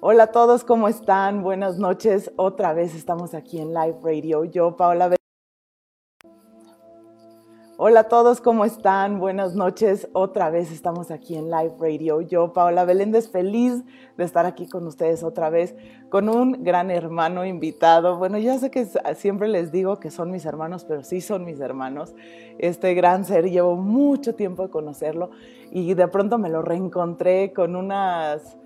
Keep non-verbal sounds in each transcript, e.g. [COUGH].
Hola a todos, ¿cómo están? Buenas noches. Otra vez estamos aquí en Live Radio. Yo, Paola Hola a todos, ¿cómo están? Buenas noches. Otra vez estamos aquí en Live Radio. Yo, Paola Beléndez, feliz de estar aquí con ustedes otra vez, con un gran hermano invitado. Bueno, ya sé que siempre les digo que son mis hermanos, pero sí son mis hermanos. Este gran ser, llevo mucho tiempo de conocerlo y de pronto me lo reencontré con unas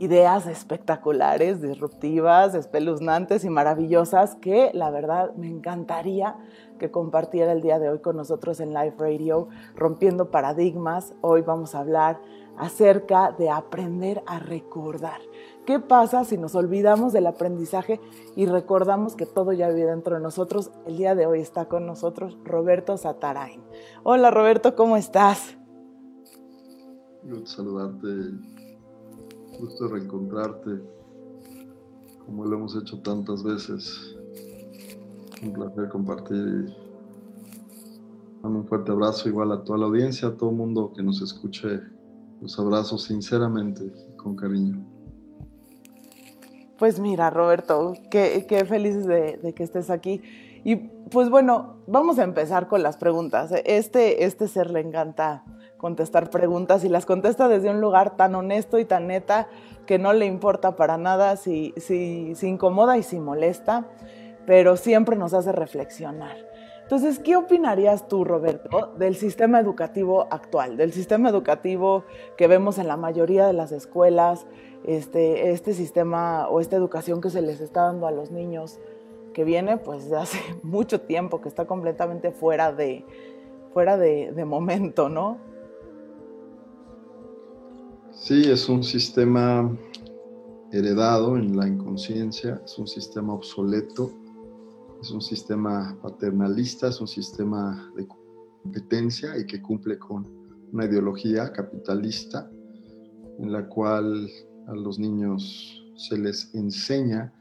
ideas espectaculares, disruptivas, espeluznantes y maravillosas que la verdad me encantaría que compartiera el día de hoy con nosotros en Live Radio, rompiendo paradigmas. Hoy vamos a hablar acerca de aprender a recordar. ¿Qué pasa si nos olvidamos del aprendizaje y recordamos que todo ya vive dentro de nosotros? El día de hoy está con nosotros Roberto Satarain. Hola Roberto, ¿cómo estás? Saludarte gusto reencontrarte, como lo hemos hecho tantas veces. Un placer compartir. un fuerte abrazo igual a toda la audiencia, a todo el mundo que nos escuche. Los abrazo sinceramente, con cariño. Pues mira, Roberto, qué, qué felices de, de, que estés aquí. Y pues bueno, vamos a empezar con las preguntas. Este, este ser le encanta contestar preguntas y las contesta desde un lugar tan honesto y tan neta que no le importa para nada si, si, si incomoda y si molesta, pero siempre nos hace reflexionar. Entonces, ¿qué opinarías tú, Roberto, del sistema educativo actual, del sistema educativo que vemos en la mayoría de las escuelas, este, este sistema o esta educación que se les está dando a los niños, que viene pues de hace [LAUGHS] mucho tiempo, que está completamente fuera de, fuera de, de momento, ¿no? Sí, es un sistema heredado en la inconsciencia, es un sistema obsoleto, es un sistema paternalista, es un sistema de competencia y que cumple con una ideología capitalista en la cual a los niños se les enseña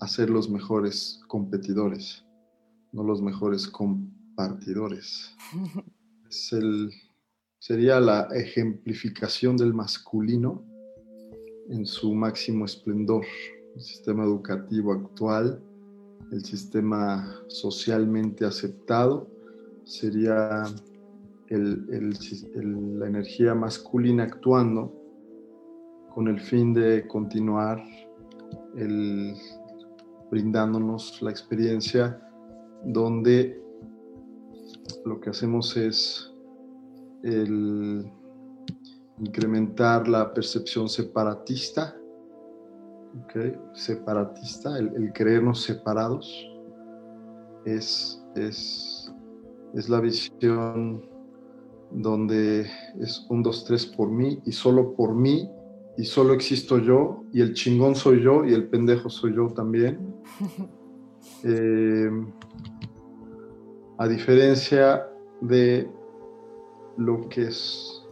a ser los mejores competidores, no los mejores compartidores. [LAUGHS] Es el sería la ejemplificación del masculino en su máximo esplendor. El sistema educativo actual, el sistema socialmente aceptado, sería la energía masculina actuando con el fin de continuar brindándonos la experiencia donde lo que hacemos es el incrementar la percepción separatista, separatista, el, creernos separados, es, es, es la visión donde es un, dos, tres por mí y solo por mí y solo existo yo y el chingón soy yo y el pendejo soy yo también. [LAUGHS] Eh, a diferencia de lo que es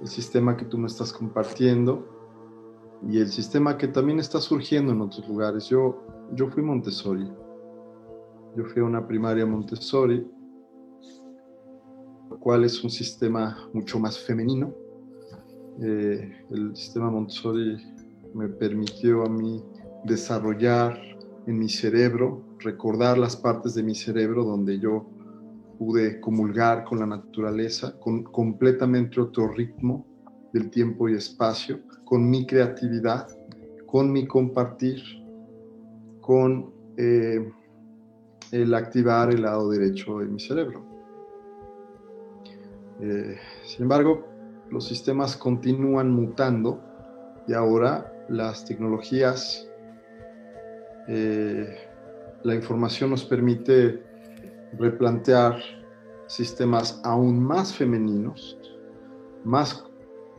el sistema que tú me estás compartiendo y el sistema que también está surgiendo en otros lugares. Yo, yo fui Montessori. Yo fui a una primaria Montessori, lo cual es un sistema mucho más femenino. Eh, el sistema Montessori me permitió a mí desarrollar en mi cerebro, recordar las partes de mi cerebro donde yo pude comulgar con la naturaleza, con completamente otro ritmo del tiempo y espacio, con mi creatividad, con mi compartir, con eh, el activar el lado derecho de mi cerebro. Eh, sin embargo, los sistemas continúan mutando y ahora las tecnologías, eh, la información nos permite replantear sistemas aún más femeninos, más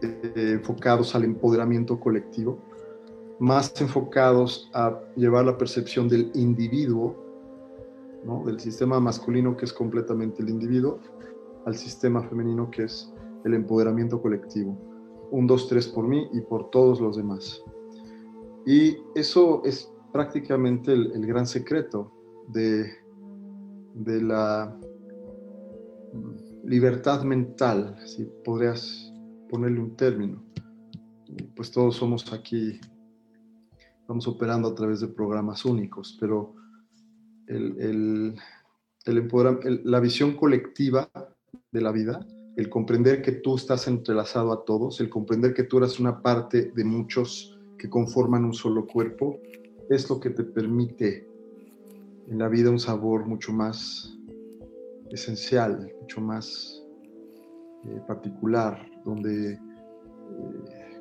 eh, enfocados al empoderamiento colectivo, más enfocados a llevar la percepción del individuo, del sistema masculino que es completamente el individuo, al sistema femenino que es el empoderamiento colectivo. Un, dos, tres por mí y por todos los demás. Y eso es prácticamente el gran secreto de, de la libertad mental, si podrías ponerle un término. Pues todos somos aquí vamos operando a través de programas únicos, pero el, el, la visión colectiva de la vida, el comprender que tú estás entrelazado a todos, el comprender que tú eres una parte de muchos que conforman un solo cuerpo, es lo que te permite en la vida un sabor mucho más esencial, mucho más eh, particular, donde eh,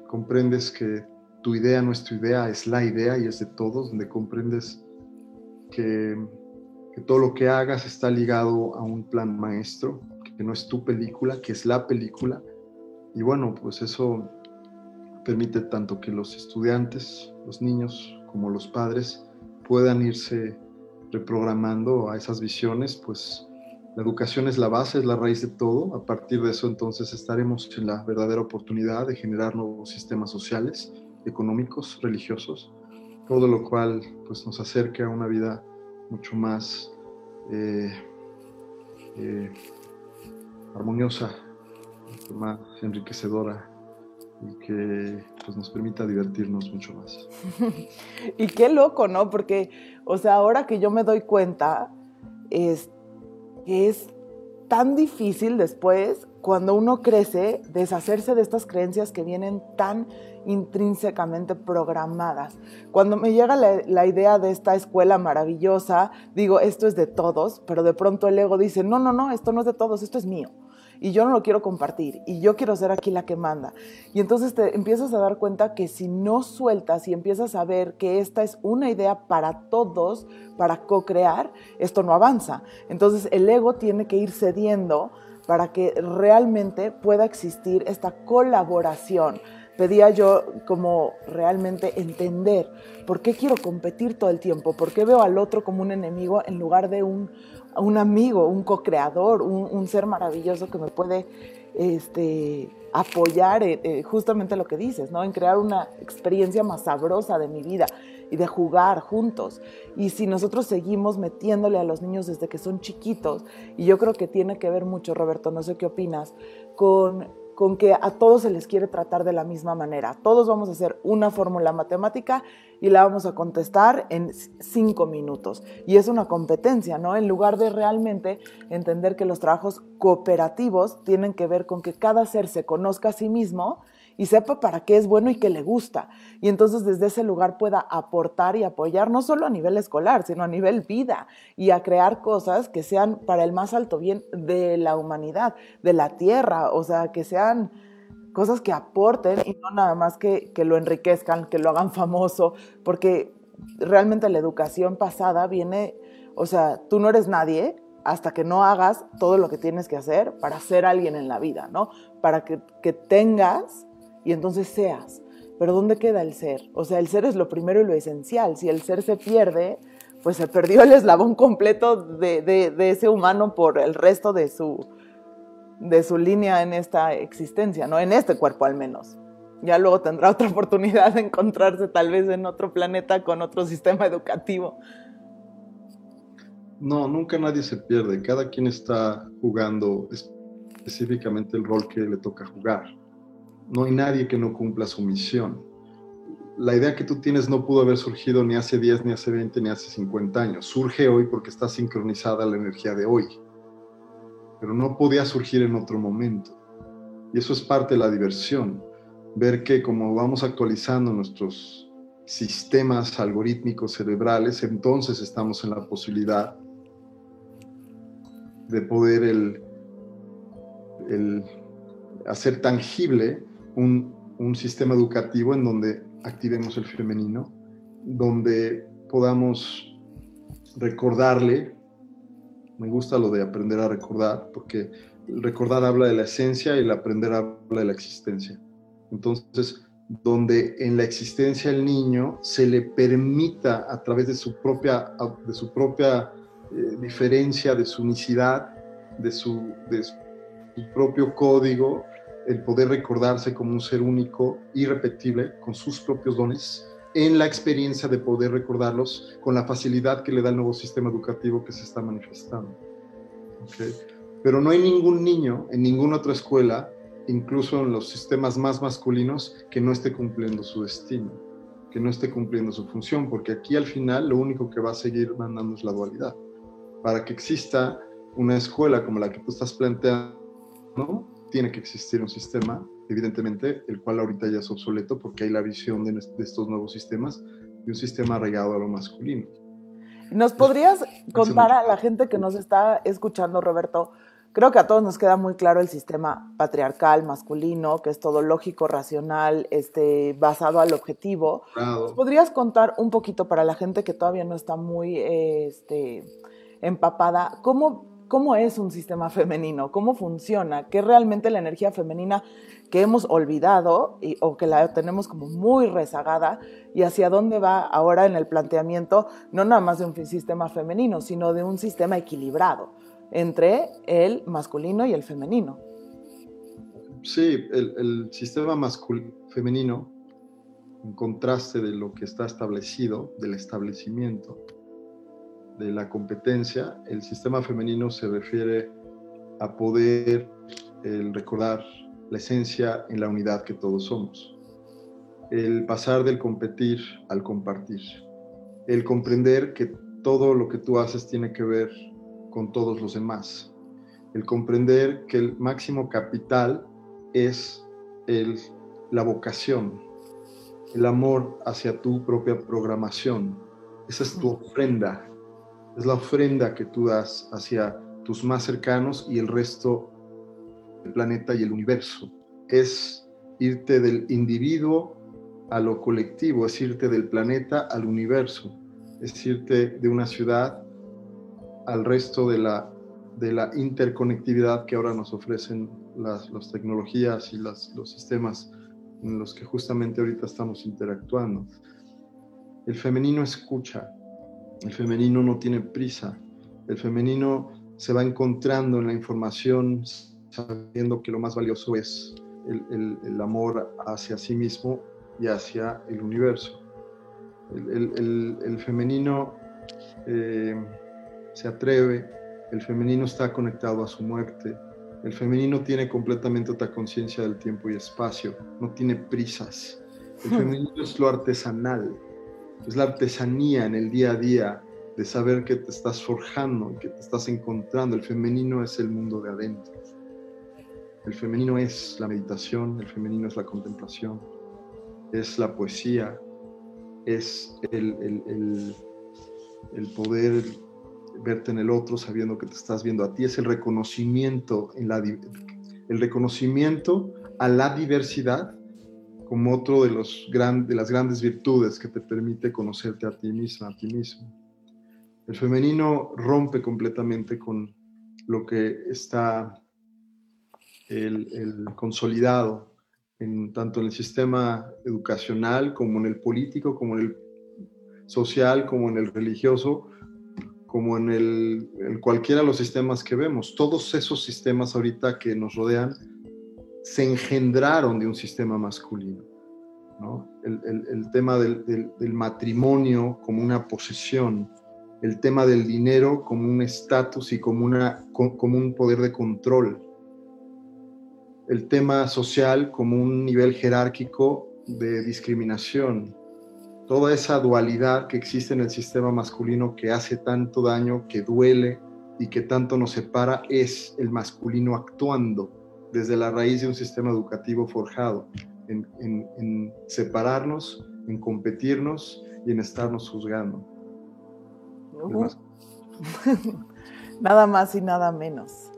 comprendes que tu idea no idea, es la idea y es de todos, donde comprendes que, que todo lo que hagas está ligado a un plan maestro, que no es tu película, que es la película. Y bueno, pues eso permite tanto que los estudiantes, los niños, como los padres puedan irse reprogramando a esas visiones, pues la educación es la base, es la raíz de todo. A partir de eso entonces estaremos en la verdadera oportunidad de generar nuevos sistemas sociales, económicos, religiosos, todo lo cual pues nos acerca a una vida mucho más eh, eh, armoniosa, mucho más enriquecedora y que pues, nos permita divertirnos mucho más. [LAUGHS] y qué loco, ¿no? Porque, o sea, ahora que yo me doy cuenta, es que es tan difícil después, cuando uno crece, deshacerse de estas creencias que vienen tan intrínsecamente programadas. Cuando me llega la, la, idea de esta escuela maravillosa, digo, esto es de todos, pero de pronto el ego dice, no, no, no, esto no es de todos, esto es mío y yo no lo quiero compartir y yo quiero ser aquí la que manda. Y entonces te empiezas a dar cuenta que si no sueltas y empiezas a ver que esta es una idea para todos, para co-crear, esto no avanza. Entonces el ego tiene que ir cediendo para que realmente pueda existir esta colaboración pedía yo como realmente entender por qué quiero competir todo el tiempo, por qué veo al otro como un enemigo en lugar de un, un amigo, un co-creador, un, ser maravilloso que me puede este, apoyar justamente lo que dices, ¿no? En crear una experiencia más sabrosa de mi vida y de jugar juntos. Y si nosotros seguimos metiéndole a los niños desde que son chiquitos, y yo creo que tiene que ver mucho, Roberto, no sé qué opinas, con con que a todos se les quiere tratar de la misma manera. Todos vamos a hacer una fórmula matemática y la vamos a contestar en cinco minutos. Y es una competencia, ¿no? En lugar de realmente entender que los trabajos cooperativos tienen que ver con que cada ser se conozca a sí mismo y sepa para qué es bueno y qué le gusta. Y entonces desde ese lugar pueda aportar y apoyar no solo a nivel escolar, sino a nivel vida y a crear cosas que sean para el más alto bien de la humanidad, de la tierra, o sea, que sean cosas que aporten y no nada más que, que lo enriquezcan, que lo hagan famoso, porque realmente la educación pasada viene, o sea, tú no eres nadie, hasta que no hagas todo lo que tienes que hacer para ser alguien en la vida, ¿no? Para que, que tengas y entonces seas. Pero ¿dónde queda el ser? O sea, el ser es lo primero y lo esencial. Si el ser se pierde, pues se perdió el eslabón completo de, ese humano por el resto de su, de su línea en esta existencia, ¿no? En este cuerpo al menos. Ya luego tendrá otra oportunidad de encontrarse tal vez en otro planeta con otro sistema educativo. No, nunca nadie se pierde. Cada quien está jugando específicamente el rol que le toca jugar no hay nadie que no cumpla su misión. La idea que tú tienes no pudo haber surgido ni hace 10, ni hace 20, ni hace 50 años. Surge hoy porque está sincronizada la energía de hoy. Pero no podía surgir en otro momento. Y eso es parte de la diversión. Ver que como vamos actualizando nuestros sistemas algorítmicos cerebrales, entonces estamos en la posibilidad de poder el, el hacer tangible un, sistema educativo en donde activemos el femenino, donde podamos recordarle, me gusta lo de aprender a recordar, porque el recordar habla de la esencia y el aprender habla de la existencia. Entonces, donde en la existencia del niño se le permita a través de su propia, de su propia eh, diferencia, de su unicidad, de su, de su propio código, el poder recordarse como un ser único, irrepetible, con sus propios dones, en la experiencia de poder recordarlos con la facilidad que le da el nuevo sistema educativo que se está manifestando. Pero no hay ningún niño en ninguna otra escuela, incluso en los sistemas más masculinos, que no esté cumpliendo su destino. que no esté cumpliendo su función, porque aquí al final lo único que va a seguir mandando es la dualidad. Para que exista una escuela como la que tú estás planteando, tiene que existir un sistema, evidentemente, el cual ahorita ya es obsoleto porque hay la visión de, estos nuevos sistemas de un sistema arraigado a lo masculino. ¿Nos podrías contar a la gente que nos está escuchando, Roberto, Creo que a todos nos queda muy claro el sistema patriarcal masculino, que es todo lógico, racional, este, basado al objetivo. ¿Podrías contar un poquito para la gente que todavía no está muy este, empapada, cómo, cómo es un sistema femenino, cómo funciona, qué realmente la energía femenina que hemos olvidado o que la tenemos como muy rezagada y hacia dónde va ahora en el planteamiento, no nada más de un sistema femenino, sino de un sistema equilibrado? entre el masculino y el femenino. Sí, el, sistema masculino-femenino, en contraste de lo que está establecido, del establecimiento, de la competencia, el sistema femenino se refiere a poder el recordar la esencia en la unidad que todos somos. El pasar del competir al compartir. El comprender que todo lo que tú haces tiene que ver con todos los demás. El comprender que el máximo capital es el, la vocación, el amor hacia tu propia programación. Esa es tu ofrenda. Es la ofrenda que tú das hacia tus más cercanos y el resto del planeta y el universo. Es irte del individuo a lo colectivo, es irte del planeta al universo, es irte de una ciudad al resto de la, de la interconectividad que ahora nos ofrecen las, tecnologías y las, los sistemas en los que justamente ahorita estamos interactuando. El femenino escucha, el femenino no tiene prisa, el femenino se va encontrando en la información sabiendo que lo más valioso es el, el, amor hacia sí mismo y hacia el universo. El, el femenino eh, se atreve, el femenino está conectado a su muerte, el femenino tiene completamente otra conciencia del tiempo y espacio, no tiene prisas. El femenino es lo artesanal, es la artesanía en el día a día de saber que te estás forjando, que te estás encontrando. El femenino es el mundo de adentro. El femenino es la meditación, el femenino es la contemplación, es la poesía, es el, el, el poder verte en el otro sabiendo que te estás viendo a ti, es el reconocimiento, en la, el reconocimiento a la diversidad como otro de, los de las grandes virtudes que te permite conocerte a ti misma, a ti mismo. El femenino rompe completamente con lo que está el, el consolidado en, tanto en el sistema educacional como en el político, como en el social, como en el religioso, como en, el, cualquiera de los sistemas que vemos. Todos esos sistemas ahorita que nos rodean se engendraron de un sistema masculino. El, tema del, matrimonio como una posesión, el tema del dinero como un estatus y como, un poder de control, el tema social como un nivel jerárquico de discriminación, toda esa dualidad que existe en el sistema masculino que hace tanto daño, que duele y que tanto nos separa, es el masculino actuando desde la raíz de un sistema educativo forjado en, separarnos, en competirnos y en estarnos juzgando. [LAUGHS] nada más y nada menos.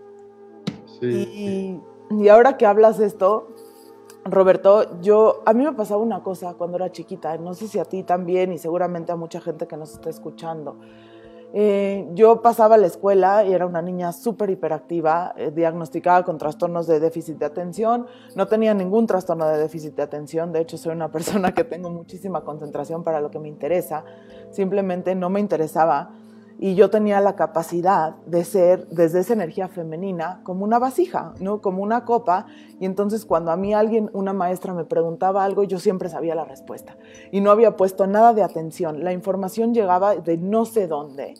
y, y ahora que hablas de esto, Roberto, yo a mí me pasaba una cosa cuando era chiquita, no sé si a ti también y seguramente a mucha gente que nos está escuchando. Eh, yo pasaba la escuela y era una niña súper hiperactiva, eh, diagnosticada con trastornos de déficit de atención. No tenía ningún trastorno de déficit de atención, de hecho soy una [LAUGHS] persona que tengo muchísima concentración para lo que me interesa. Simplemente no me interesaba y yo tenía la capacidad de ser desde esa energía femenina como una vasija, ¿no? Como una copa y entonces cuando a mí alguien, una maestra me preguntaba algo, yo siempre sabía la respuesta y no había puesto nada de atención. La información llegaba de no sé dónde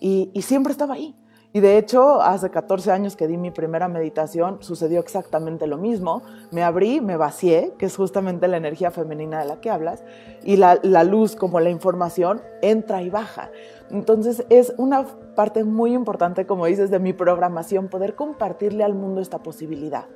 y, siempre estaba ahí. Y de hecho, hace 14 años que di mi primera meditación, sucedió exactamente lo mismo. Me abrí, me vacié, que es justamente la energía femenina de la que hablas, y la luz, como la información, entra y baja. Entonces es una parte muy importante, como dices, de mi programación, poder compartirle al mundo esta posibilidad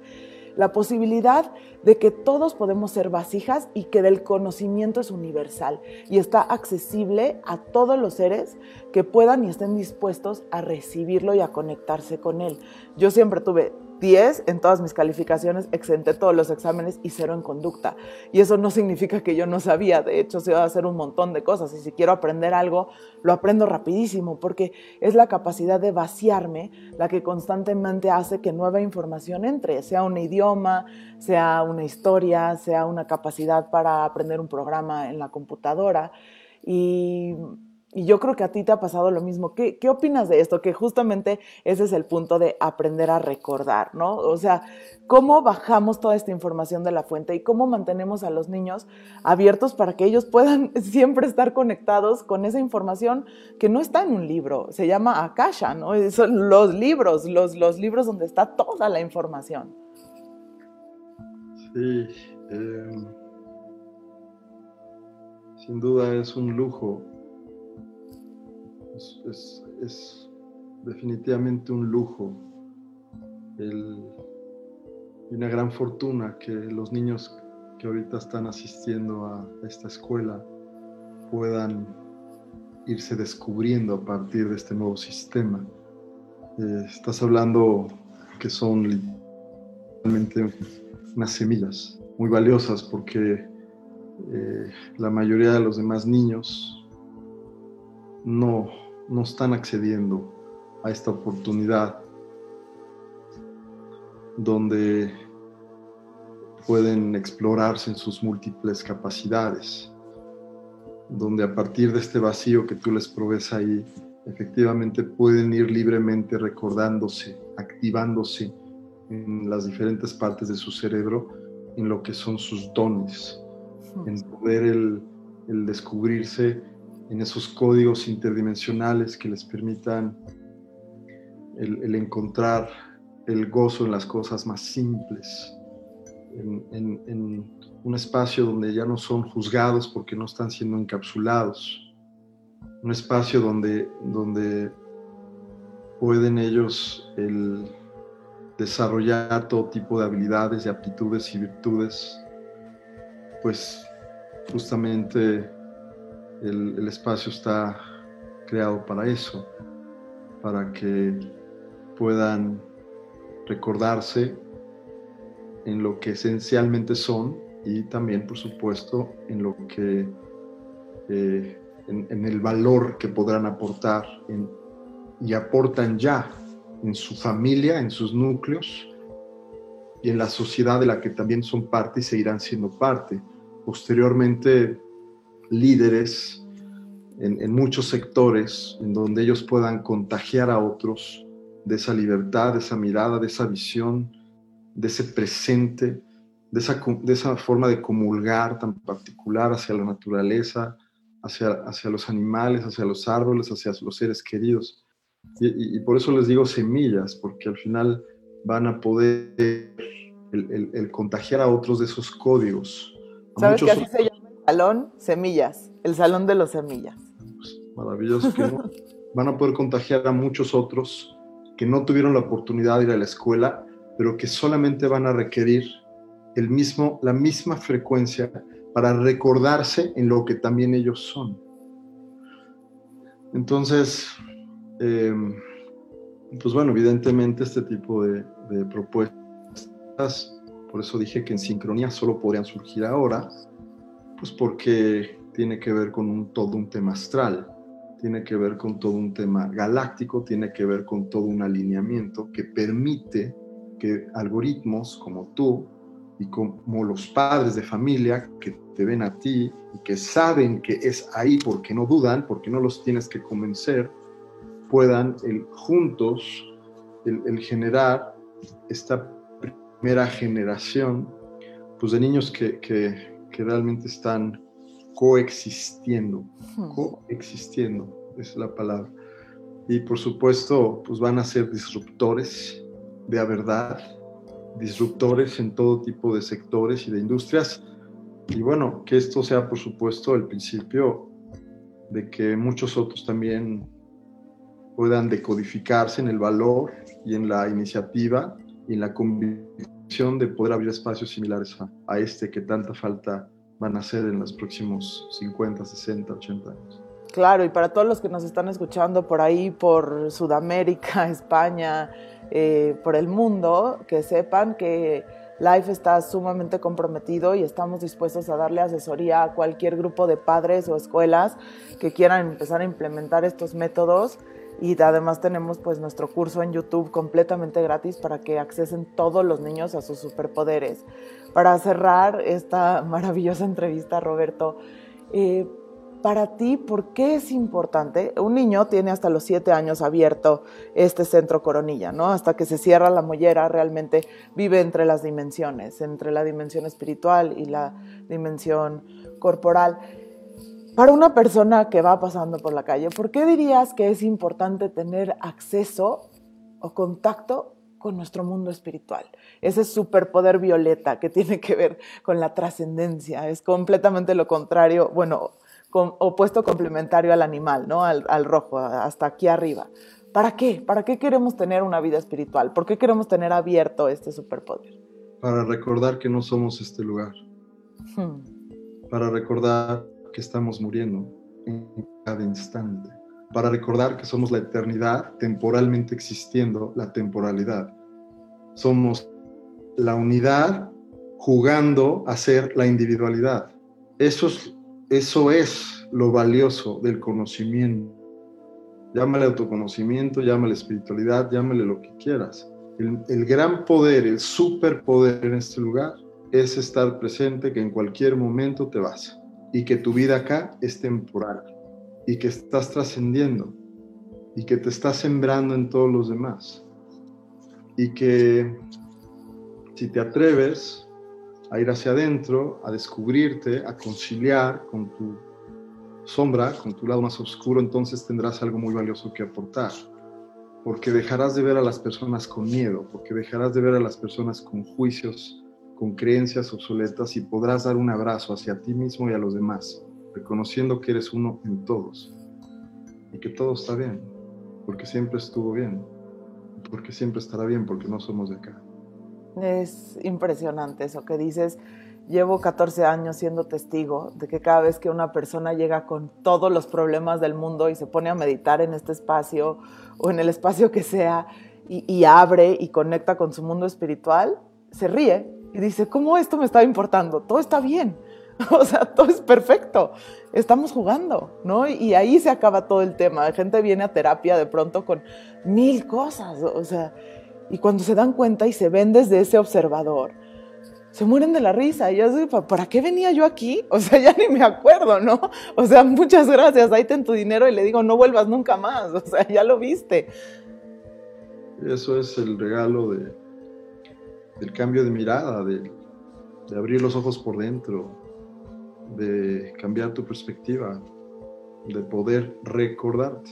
la posibilidad de que todos podemos ser vasijas y que del conocimiento es universal y está accesible a todos los seres que puedan y estén dispuestos a recibirlo y a conectarse con él. Yo siempre tuve 10 en todas mis calificaciones, exenté todos los exámenes y cero en conducta. Y eso no significa que yo no sabía, de hecho, se va a hacer un montón de cosas y si quiero aprender algo, lo aprendo rapidísimo porque es la capacidad de vaciarme la que constantemente hace que nueva información entre, sea un idioma, sea una historia, sea una capacidad para aprender un programa en la computadora. Y y yo creo que a ti te ha pasado lo mismo. ¿Qué, ¿Qué, opinas de esto? Que justamente ese es el punto de aprender a recordar, ¿no? O sea, ¿cómo bajamos toda esta información de la fuente y cómo mantenemos a los niños abiertos para que ellos puedan [LAUGHS] siempre estar conectados con esa información que no está en un libro? Se llama Akasha, ¿no? Son los libros, los, los libros donde está toda la información. Sí, eh, sin duda es un lujo es, definitivamente un lujo y una gran fortuna que los niños que ahorita están asistiendo a esta escuela puedan irse descubriendo a partir de este nuevo sistema. Eh, estás hablando que son literalmente unas semillas muy valiosas porque eh, la mayoría de los demás niños no, no están accediendo a esta oportunidad donde pueden explorarse en sus múltiples capacidades, donde a partir de este vacío que tú les provees ahí, efectivamente pueden ir libremente recordándose, activándose en las diferentes partes de su cerebro, en lo que son sus dones, en poder el, el descubrirse en esos códigos interdimensionales que les permitan el, encontrar el gozo en las cosas más simples, en, un espacio donde ya no son juzgados porque no están siendo encapsulados, un espacio donde, donde pueden ellos desarrollar todo tipo de habilidades, de aptitudes y virtudes, pues justamente el, espacio está creado para eso, para que puedan recordarse en lo que esencialmente son y también, por supuesto, en lo que, eh, en, el valor que podrán aportar y aportan ya en su familia, en sus núcleos y en la sociedad de la que también son parte y seguirán siendo parte. Posteriormente, líderes en, muchos sectores en donde ellos puedan contagiar a otros de esa libertad, de esa mirada, de esa visión, de ese presente, de esa, de esa forma de comulgar tan particular hacia la naturaleza, hacia, hacia los animales, hacia los árboles, hacia los seres queridos. Y, por eso les digo semillas, porque al final van a poder el, contagiar a otros de esos códigos. ¿Sabes qué así se salón semillas, el salón de los semillas. maravilloso que [LAUGHS] van a poder contagiar a muchos otros que no tuvieron la oportunidad de ir a la escuela, pero que solamente van a requerir el mismo, la misma frecuencia para recordarse en lo que también ellos son. Entonces, em, pues bueno, evidentemente este tipo de, de propuestas, por eso dije que en sincronía solo podrían surgir ahora, pues porque tiene que ver con todo un tema astral, tiene que ver con todo un tema galáctico, tiene que ver con todo un alineamiento que permite que algoritmos como tú y como los padres de familia que te ven a ti y que saben que es ahí porque no dudan, porque no los tienes que convencer, puedan el, juntos el, generar esta primera generación pues de niños que, que realmente están coexistiendo, coexistiendo, es la palabra. y por supuesto pues van a ser disruptores de la verdad, disruptores en todo tipo de sectores y de industrias. Y bueno, que esto sea por supuesto el principio de que muchos otros también puedan decodificarse en el valor y en la iniciativa y en la convicción de poder abrir espacios similares a, este que tanta falta van a hacer en los próximos 50, 60, 80 años. Claro, y para todos los que nos están escuchando por ahí, por Sudamérica, [LAUGHS] España, eh, por el mundo, que sepan que Life está sumamente comprometido y estamos dispuestos a darle asesoría a cualquier grupo de padres o escuelas que quieran empezar a implementar estos métodos y además tenemos pues nuestro curso en YouTube completamente gratis para que accesen todos los niños a sus superpoderes. Para cerrar esta maravillosa entrevista, Roberto, eh, para ti, ¿por qué es importante? Un niño tiene hasta los siete años abierto este centro coronilla, ¿no? Hasta que se cierra la mollera, realmente vive entre las dimensiones, entre la dimensión espiritual y la dimensión corporal. Para una persona que va pasando por la calle, ¿por qué dirías que es importante tener acceso o contacto con nuestro mundo espiritual? Ese superpoder violeta que tiene que ver con la trascendencia, es completamente lo contrario, bueno, opuesto complementario al animal, ¿no? Al, al, rojo, hasta aquí arriba. ¿Para qué? ¿Para qué queremos tener una vida espiritual? ¿Por qué queremos tener abierto este superpoder? Para recordar que no somos este lugar. Hmm. Para recordar que estamos muriendo en cada instante. Para recordar que somos la eternidad temporalmente existiendo la temporalidad. Somos la unidad jugando a ser la individualidad. Eso es eso es lo valioso del conocimiento. Llámale autoconocimiento, llámale espiritualidad, llámale lo que quieras. El, gran poder, el superpoder en este lugar es estar presente que en cualquier momento te vas y que tu vida acá es temporal y que estás trascendiendo y que te estás sembrando en todos los demás y que si te atreves a ir hacia adentro, a descubrirte, a conciliar con tu sombra, con tu lado más oscuro, entonces tendrás algo muy valioso que aportar. Porque dejarás de ver a las personas con miedo, porque dejarás de ver a las personas con juicios, con creencias obsoletas y podrás dar un abrazo hacia ti mismo y a los demás, reconociendo que eres uno en todos y que todo está bien, porque siempre estuvo bien, porque siempre estará bien, porque no somos de acá. Es impresionante eso que dices. Llevo 14 años siendo testigo de que cada vez que una persona llega con todos los problemas del mundo y se pone a meditar en este espacio o en el espacio que sea y, abre y conecta con su mundo espiritual, se ríe y dice, ¿cómo esto me está importando? Todo está bien. [LAUGHS] O sea, todo es perfecto. Estamos jugando, ¿no? Y ahí se acaba todo el tema. La gente viene a terapia de pronto con mil cosas. O sea, y cuando se dan cuenta y se ven desde ese observador, se mueren de la risa. Y yo digo, ¿para qué venía yo aquí? [LAUGHS] O sea, ya ni me acuerdo, ¿no? O sea, muchas gracias, ahí ten tu dinero y le digo, no vuelvas nunca más. [LAUGHS] O sea, ya lo viste. Eso es el regalo de, del cambio de mirada, de, abrir los ojos por dentro, de cambiar tu perspectiva, de poder recordarte.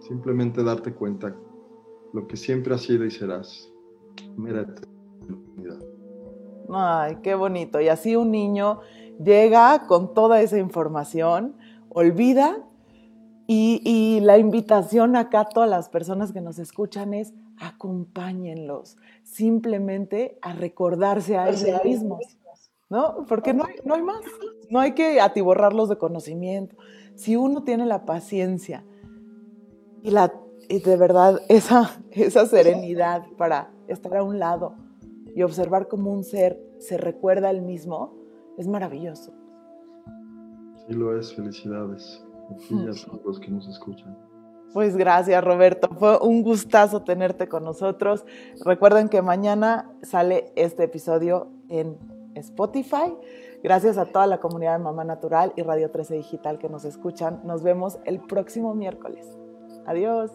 Simplemente darte cuenta lo que siempre has sido y serás. Mira Ay, qué bonito. Y así un niño llega con toda esa información, olvida y, la invitación acá a todas las personas que nos escuchan es acompáñenlos simplemente a recordarse a ellos mismos, ¿no? Porque no hay, no hay más, no hay que atiborrarlos de conocimiento. Si uno tiene la paciencia y la y de verdad esa, esa serenidad para estar a un lado y observar cómo un ser se recuerda el mismo es maravilloso. Sí lo es, felicidades. Y a todos los que nos escuchan. Pues gracias Roberto, fue un gustazo tenerte con nosotros. Recuerden que mañana sale este episodio en Spotify. Gracias a toda la comunidad de Mamá Natural y Radio 13 Digital que nos escuchan. Nos vemos el próximo miércoles. Adiós.